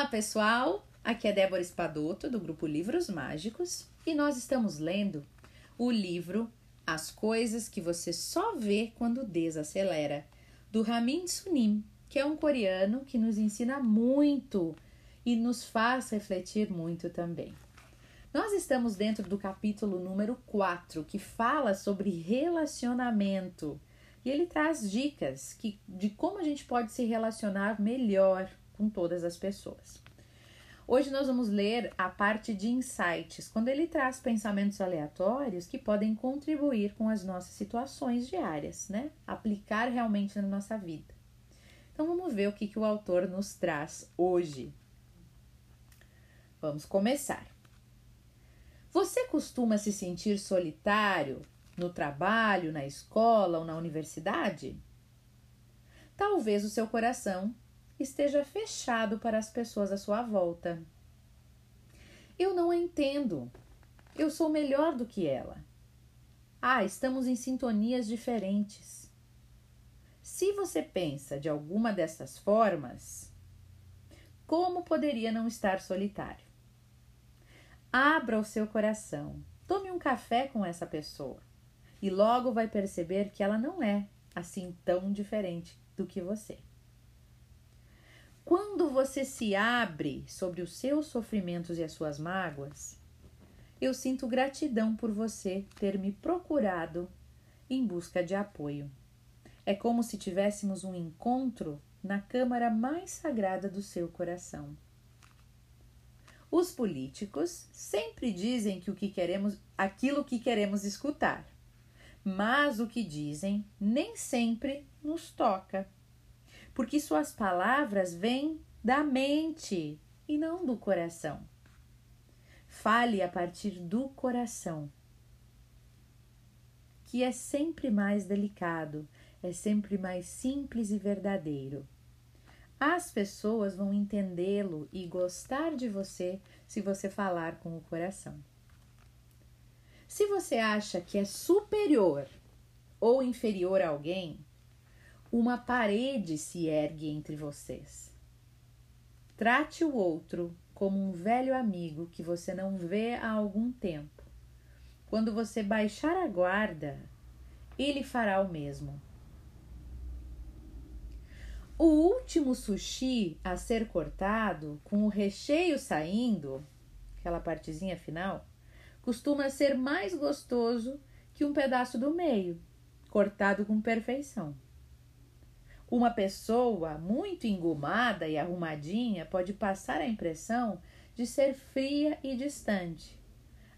Olá, pessoal! Aqui é Débora Espadoto, do grupo Livros Mágicos, e nós estamos lendo o livro As Coisas que Você Só Vê Quando Desacelera, do Ramin Sunim, que é um coreano que nos ensina muito e nos faz refletir muito também. Nós estamos dentro do capítulo número 4, que fala sobre relacionamento. E ele traz dicas que, de como a gente pode se relacionar melhor com todas as pessoas. Hoje nós vamos ler a parte de insights, quando ele traz pensamentos aleatórios que podem contribuir com as nossas situações diárias, né? Aplicar realmente na nossa vida. Então vamos ver o que, que o autor nos traz hoje. Vamos começar. Você costuma se sentir solitário no trabalho, na escola ou na universidade? Talvez o seu coração esteja fechado para as pessoas à sua volta. Eu não a entendo. Eu sou melhor do que ela. Ah, estamos em sintonias diferentes. Se você pensa de alguma dessas formas, como poderia não estar solitário? Abra o seu coração, tome um café com essa pessoa e logo vai perceber que ela não é assim tão diferente do que você. Quando você se abre sobre os seus sofrimentos e as suas mágoas, eu sinto gratidão por você ter me procurado em busca de apoio. É como se tivéssemos um encontro na câmara mais sagrada do seu coração. Os políticos sempre dizem que o que queremos, aquilo que queremos escutar, mas o que dizem nem sempre nos toca porque suas palavras vêm da mente e não do coração. Fale a partir do coração, que é sempre mais delicado, é sempre mais simples e verdadeiro. As pessoas vão entendê-lo e gostar de você se você falar com o coração. Se você acha que é superior ou inferior a alguém, uma parede se ergue entre vocês. Trate o outro como um velho amigo que você não vê há algum tempo. Quando você baixar a guarda, ele fará o mesmo. O último sushi a ser cortado, com o recheio saindo, aquela partezinha final, costuma ser mais gostoso que um pedaço do meio, cortado com perfeição. Uma pessoa muito engomada e arrumadinha pode passar a impressão de ser fria e distante,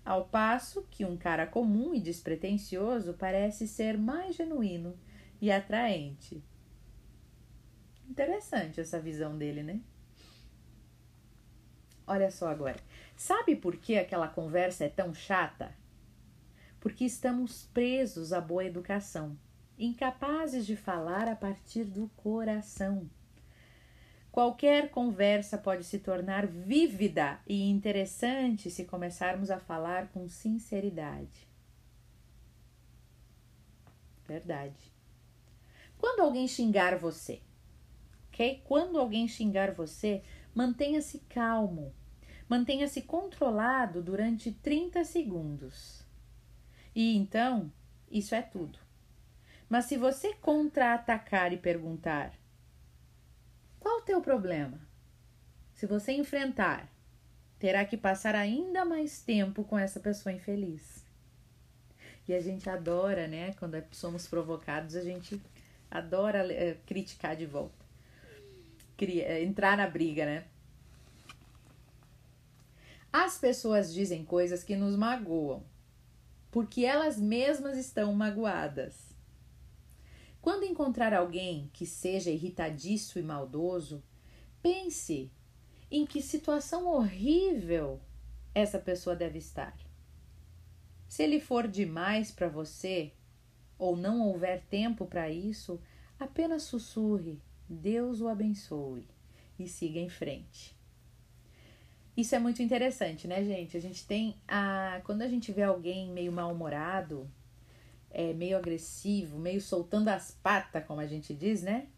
ao passo que um cara comum e despretensioso parece ser mais genuíno e atraente. Interessante essa visão dele, né? Olha só agora. Sabe por que aquela conversa é tão chata? Porque estamos presos à boa educação incapazes de falar a partir do coração. Qualquer conversa pode se tornar vívida e interessante se começarmos a falar com sinceridade. Verdade. Quando alguém xingar você, ok? Quando alguém xingar você, mantenha-se calmo, mantenha-se controlado durante 30 segundos. E então, isso é tudo. Mas se você contra-atacar e perguntar: qual o teu problema? Se você enfrentar, terá que passar ainda mais tempo com essa pessoa infeliz. E a gente adora, né? Quando somos provocados, a gente adora é, criticar de volta. Eh, entrar na briga, né? As pessoas dizem coisas que nos magoam, porque elas mesmas estão magoadas. Quando encontrar alguém que seja irritadiço e maldoso, pense em que situação horrível essa pessoa deve estar. Se ele for demais para você ou não houver tempo para isso, apenas sussurre: Deus o abençoe e siga em frente. Isso é muito interessante, né, gente? A gente tem a quando a gente vê alguém meio mal-humorado, é, meio agressivo, meio soltando as patas, como a gente diz, né?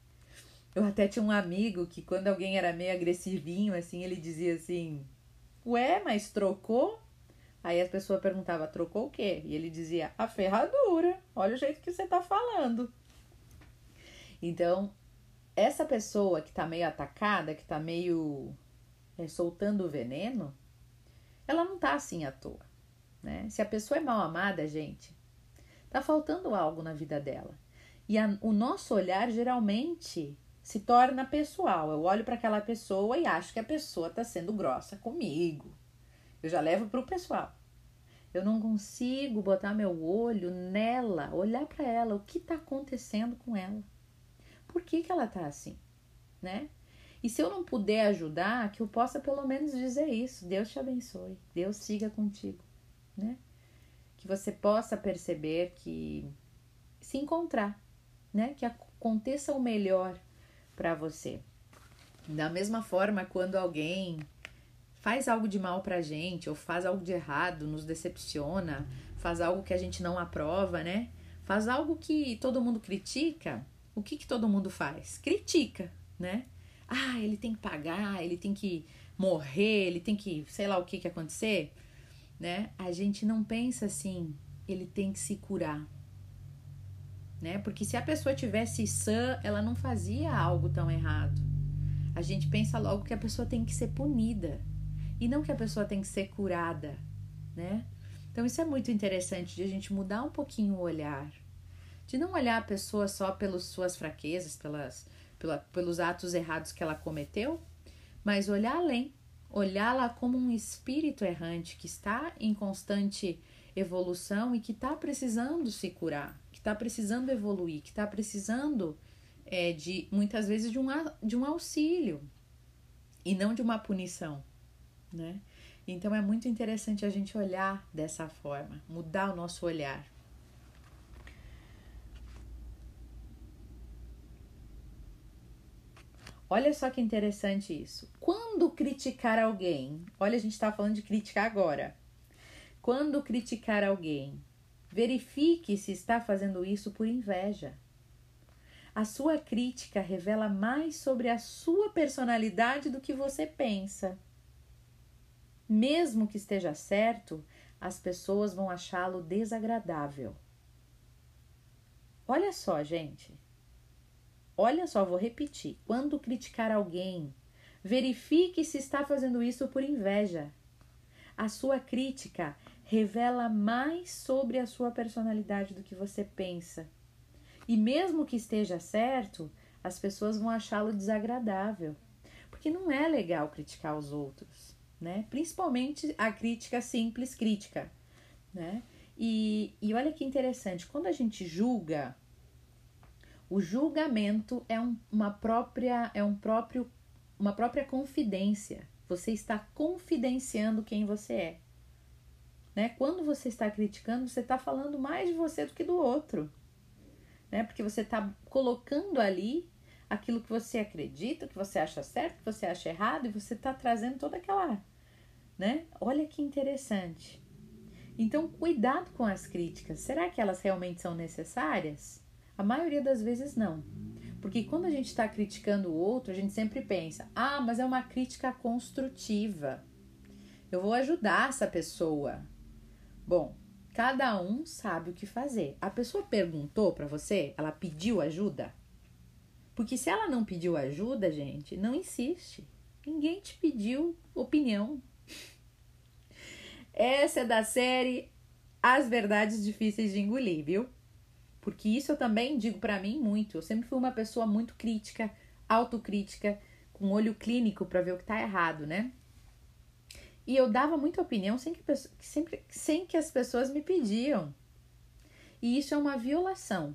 Eu até tinha um amigo que quando alguém era meio agressivinho, assim, ele dizia assim: Ué, mas trocou? Aí a pessoa perguntava: Trocou o quê? E ele dizia: A ferradura. Olha o jeito que você tá falando. Então, essa pessoa que tá meio atacada, que tá meio é, soltando o veneno, ela não tá assim à toa. Né? Se a pessoa é mal amada, gente, tá faltando algo na vida dela. E a, o nosso olhar geralmente se torna pessoal. Eu olho para aquela pessoa e acho que a pessoa está sendo grossa comigo. Eu já levo para o pessoal. Eu não consigo botar meu olho nela, olhar para ela, o que está acontecendo com ela. Por que, que ela está assim, né? E se eu não puder ajudar, que eu possa pelo menos dizer isso. Deus te abençoe. Deus siga contigo, né? Que você possa perceber que se encontrar, né? Que aconteça o melhor para você. Da mesma forma, quando alguém faz algo de mal pra gente, ou faz algo de errado, nos decepciona, faz algo que a gente não aprova, né? Faz algo que todo mundo critica, o que, que todo mundo faz? Critica, né? Ah, ele tem que pagar, ele tem que morrer, ele tem que, sei lá o que que acontecer, né? A gente não pensa assim, ele tem que se curar, né? Porque se a pessoa tivesse sã, ela não fazia algo tão errado. A gente pensa logo que a pessoa tem que ser punida e não que a pessoa tem que ser curada, né? Então isso é muito interessante de a gente mudar um pouquinho o olhar, de não olhar a pessoa só pelas suas fraquezas, pelas, pela, pelos atos errados que ela cometeu, mas olhar além, olhá-la como um espírito errante que está em constante evolução e que está precisando se curar está precisando evoluir, que está precisando é, de muitas vezes de um, de um auxílio e não de uma punição, né? Então é muito interessante a gente olhar dessa forma, mudar o nosso olhar. Olha só que interessante isso. Quando criticar alguém, olha, a gente está falando de criticar agora. Quando criticar alguém, Verifique se está fazendo isso por inveja. A sua crítica revela mais sobre a sua personalidade do que você pensa. Mesmo que esteja certo, as pessoas vão achá-lo desagradável. Olha só, gente. Olha só, vou repetir. Quando criticar alguém, verifique se está fazendo isso por inveja. A sua crítica revela mais sobre a sua personalidade do que você pensa. E mesmo que esteja certo, as pessoas vão achá-lo desagradável. Porque não é legal criticar os outros, né? Principalmente a crítica simples crítica, né? E, e olha que interessante, quando a gente julga, o julgamento é um, uma própria é um próprio uma própria confidência. Você está confidenciando quem você é. Né? Quando você está criticando, você está falando mais de você do que do outro. Né? Porque você está colocando ali aquilo que você acredita, que você acha certo, que você acha errado, e você está trazendo toda aquela. Né? Olha que interessante. Então, cuidado com as críticas. Será que elas realmente são necessárias? A maioria das vezes não. Porque quando a gente está criticando o outro, a gente sempre pensa: ah, mas é uma crítica construtiva. Eu vou ajudar essa pessoa. Bom, cada um sabe o que fazer. A pessoa perguntou para você, ela pediu ajuda? Porque se ela não pediu ajuda, gente, não insiste. Ninguém te pediu opinião. Essa é da série As Verdades Difíceis de Engolir, viu? Porque isso eu também digo para mim muito. Eu sempre fui uma pessoa muito crítica, autocrítica, com olho clínico para ver o que tá errado, né? E eu dava muita opinião sem que, sempre, sem que as pessoas me pediam. E isso é uma violação.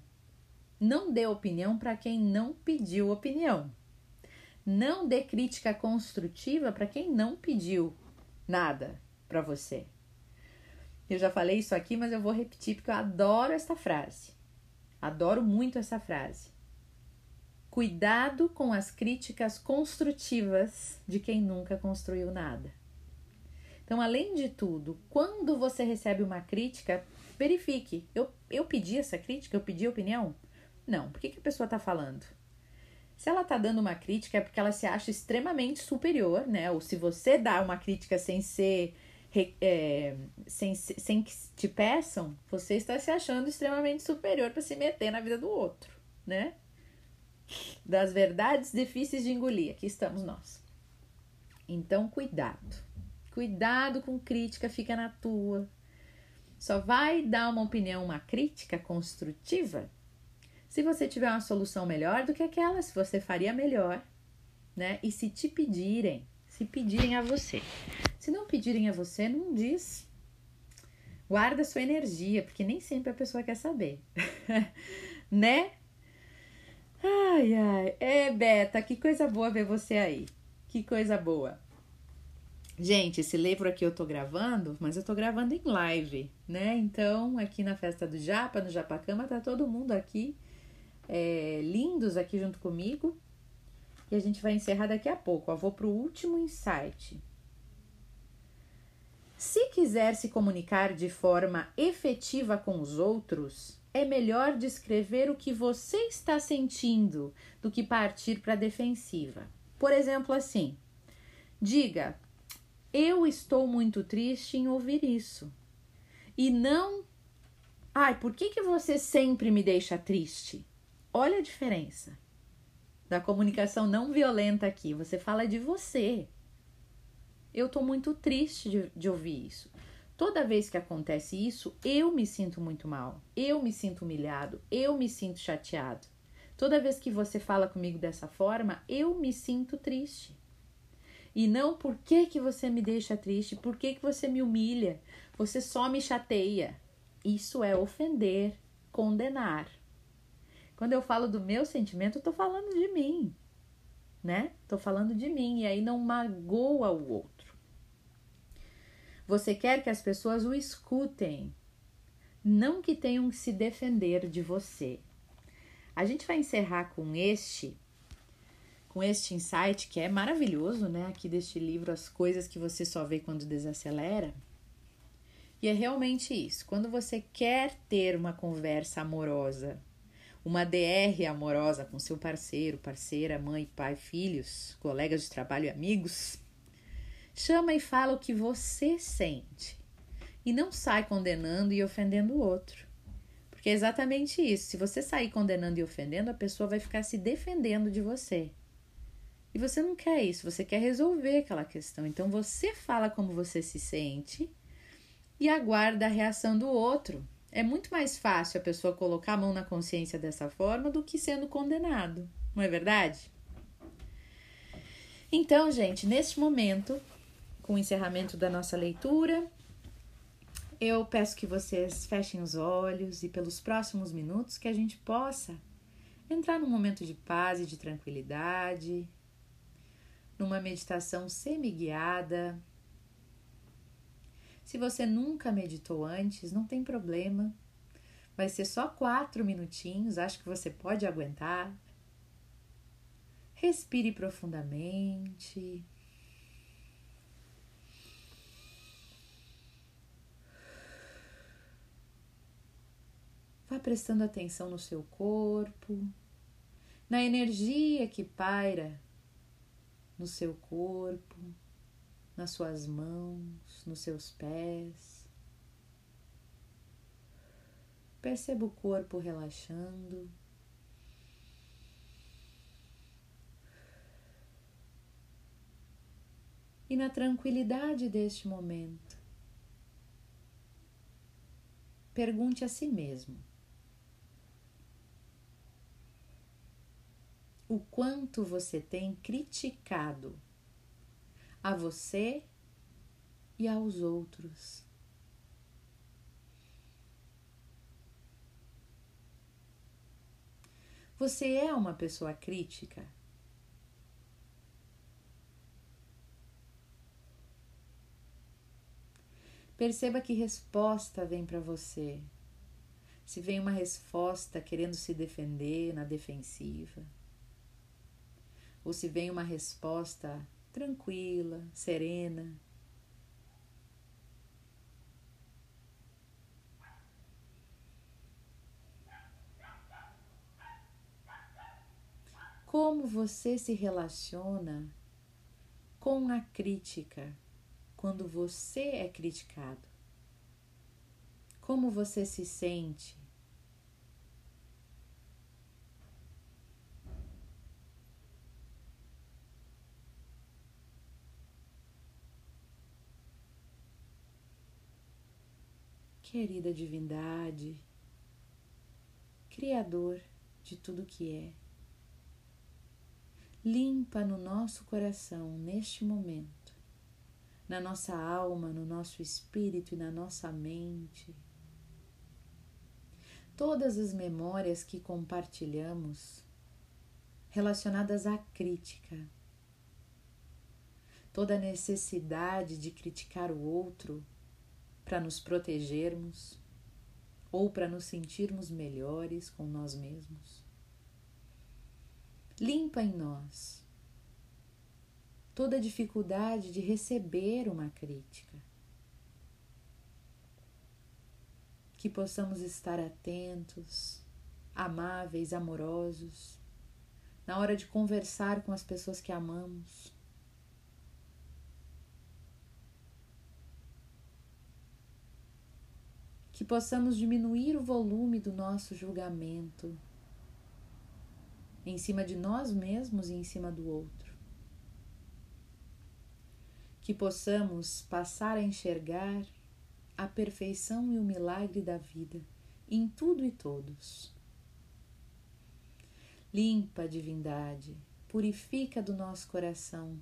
Não dê opinião para quem não pediu opinião. Não dê crítica construtiva para quem não pediu nada para você. Eu já falei isso aqui, mas eu vou repetir porque eu adoro essa frase. Adoro muito essa frase. Cuidado com as críticas construtivas de quem nunca construiu nada. Então, além de tudo, quando você recebe uma crítica, verifique. Eu, eu pedi essa crítica? Eu pedi opinião? Não. Por que, que a pessoa está falando? Se ela tá dando uma crítica é porque ela se acha extremamente superior, né? Ou se você dá uma crítica sem ser é, sem, sem que te peçam, você está se achando extremamente superior para se meter na vida do outro, né? Das verdades difíceis de engolir, aqui estamos nós. Então, cuidado. Cuidado com crítica, fica na tua. Só vai dar uma opinião, uma crítica construtiva se você tiver uma solução melhor do que aquela, se você faria melhor, né? E se te pedirem, se pedirem a você. Se não pedirem a você, não diz. Guarda sua energia, porque nem sempre a pessoa quer saber. né? Ai, ai. É, Beta, que coisa boa ver você aí. Que coisa boa. Gente, esse livro aqui eu tô gravando, mas eu tô gravando em live, né? Então, aqui na festa do Japa, no Japacama, tá todo mundo aqui, é, lindos aqui junto comigo. E a gente vai encerrar daqui a pouco. Eu vou pro último insight. Se quiser se comunicar de forma efetiva com os outros, é melhor descrever o que você está sentindo do que partir para a defensiva. Por exemplo, assim: diga, eu estou muito triste em ouvir isso. E não, ai, por que, que você sempre me deixa triste? Olha a diferença da comunicação não violenta aqui. Você fala de você. Eu tô muito triste de, de ouvir isso. Toda vez que acontece isso, eu me sinto muito mal, eu me sinto humilhado, eu me sinto chateado. Toda vez que você fala comigo dessa forma, eu me sinto triste. E não por que, que você me deixa triste, por que, que você me humilha, você só me chateia. Isso é ofender, condenar. Quando eu falo do meu sentimento, eu tô falando de mim, né? Tô falando de mim e aí não magoa o outro. Você quer que as pessoas o escutem, não que tenham que se defender de você. A gente vai encerrar com este com este insight que é maravilhoso, né, aqui deste livro As coisas que você só vê quando desacelera. E é realmente isso. Quando você quer ter uma conversa amorosa, uma DR amorosa com seu parceiro, parceira, mãe, pai, filhos, colegas de trabalho e amigos, Chama e fala o que você sente. E não sai condenando e ofendendo o outro. Porque é exatamente isso. Se você sair condenando e ofendendo, a pessoa vai ficar se defendendo de você. E você não quer isso, você quer resolver aquela questão. Então você fala como você se sente e aguarda a reação do outro. É muito mais fácil a pessoa colocar a mão na consciência dessa forma do que sendo condenado, não é verdade? Então, gente, neste momento, com o encerramento da nossa leitura. Eu peço que vocês fechem os olhos e, pelos próximos minutos, que a gente possa entrar num momento de paz e de tranquilidade, numa meditação semi-guiada. Se você nunca meditou antes, não tem problema. Vai ser só quatro minutinhos, acho que você pode aguentar. Respire profundamente. Vá prestando atenção no seu corpo, na energia que paira no seu corpo, nas suas mãos, nos seus pés. Perceba o corpo relaxando. E na tranquilidade deste momento, pergunte a si mesmo: o quanto você tem criticado a você e aos outros. Você é uma pessoa crítica? Perceba que resposta vem para você. Se vem uma resposta querendo se defender na defensiva ou se vem uma resposta tranquila, serena. Como você se relaciona com a crítica quando você é criticado? Como você se sente? Querida divindade, Criador de tudo que é, limpa no nosso coração neste momento, na nossa alma, no nosso espírito e na nossa mente, todas as memórias que compartilhamos relacionadas à crítica, toda a necessidade de criticar o outro para nos protegermos ou para nos sentirmos melhores com nós mesmos. Limpa em nós toda a dificuldade de receber uma crítica. Que possamos estar atentos, amáveis, amorosos, na hora de conversar com as pessoas que amamos que possamos diminuir o volume do nosso julgamento em cima de nós mesmos e em cima do outro. Que possamos passar a enxergar a perfeição e o milagre da vida em tudo e todos. Limpa a divindade, purifica do nosso coração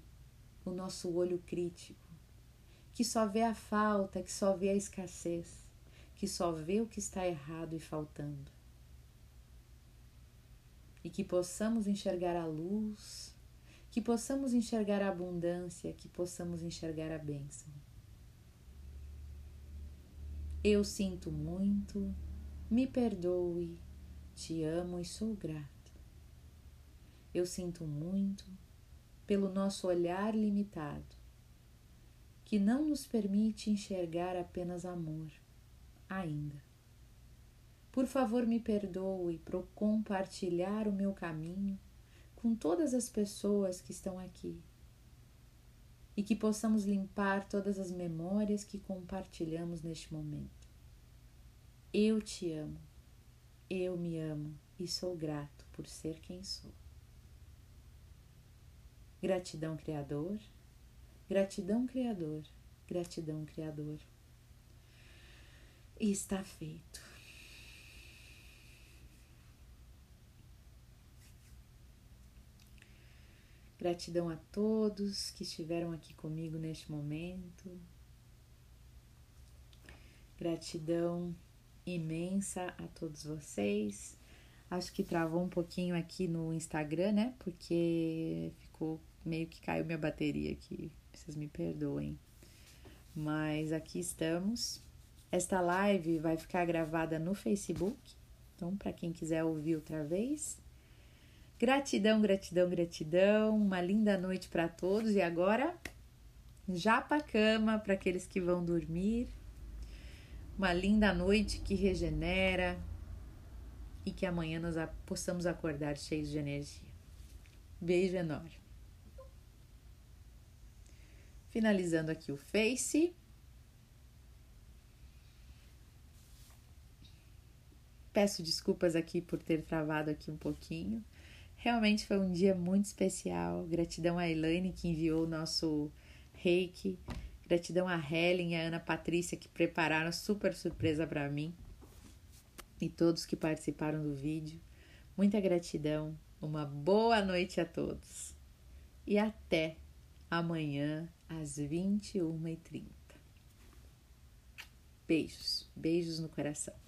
o nosso olho crítico, que só vê a falta, que só vê a escassez que só vê o que está errado e faltando. E que possamos enxergar a luz, que possamos enxergar a abundância, que possamos enxergar a bênção. Eu sinto muito, me perdoe, te amo e sou grato. Eu sinto muito pelo nosso olhar limitado, que não nos permite enxergar apenas amor ainda. Por favor, me perdoe por compartilhar o meu caminho com todas as pessoas que estão aqui e que possamos limpar todas as memórias que compartilhamos neste momento. Eu te amo, eu me amo e sou grato por ser quem sou. Gratidão, Criador, gratidão, Criador, gratidão, Criador está feito. Gratidão a todos que estiveram aqui comigo neste momento. Gratidão imensa a todos vocês. Acho que travou um pouquinho aqui no Instagram, né? Porque ficou meio que caiu minha bateria aqui. Vocês me perdoem. Mas aqui estamos. Esta live vai ficar gravada no Facebook, então para quem quiser ouvir outra vez. Gratidão, gratidão, gratidão. Uma linda noite para todos e agora já para cama para aqueles que vão dormir. Uma linda noite que regenera e que amanhã nós possamos acordar cheios de energia. Beijo enorme. Finalizando aqui o Face. Peço desculpas aqui por ter travado aqui um pouquinho. Realmente foi um dia muito especial. Gratidão a Elaine que enviou o nosso reiki. Gratidão a Helen e a Ana Patrícia que prepararam super surpresa para mim. E todos que participaram do vídeo. Muita gratidão. Uma boa noite a todos. E até amanhã às 21h30. Beijos, beijos no coração.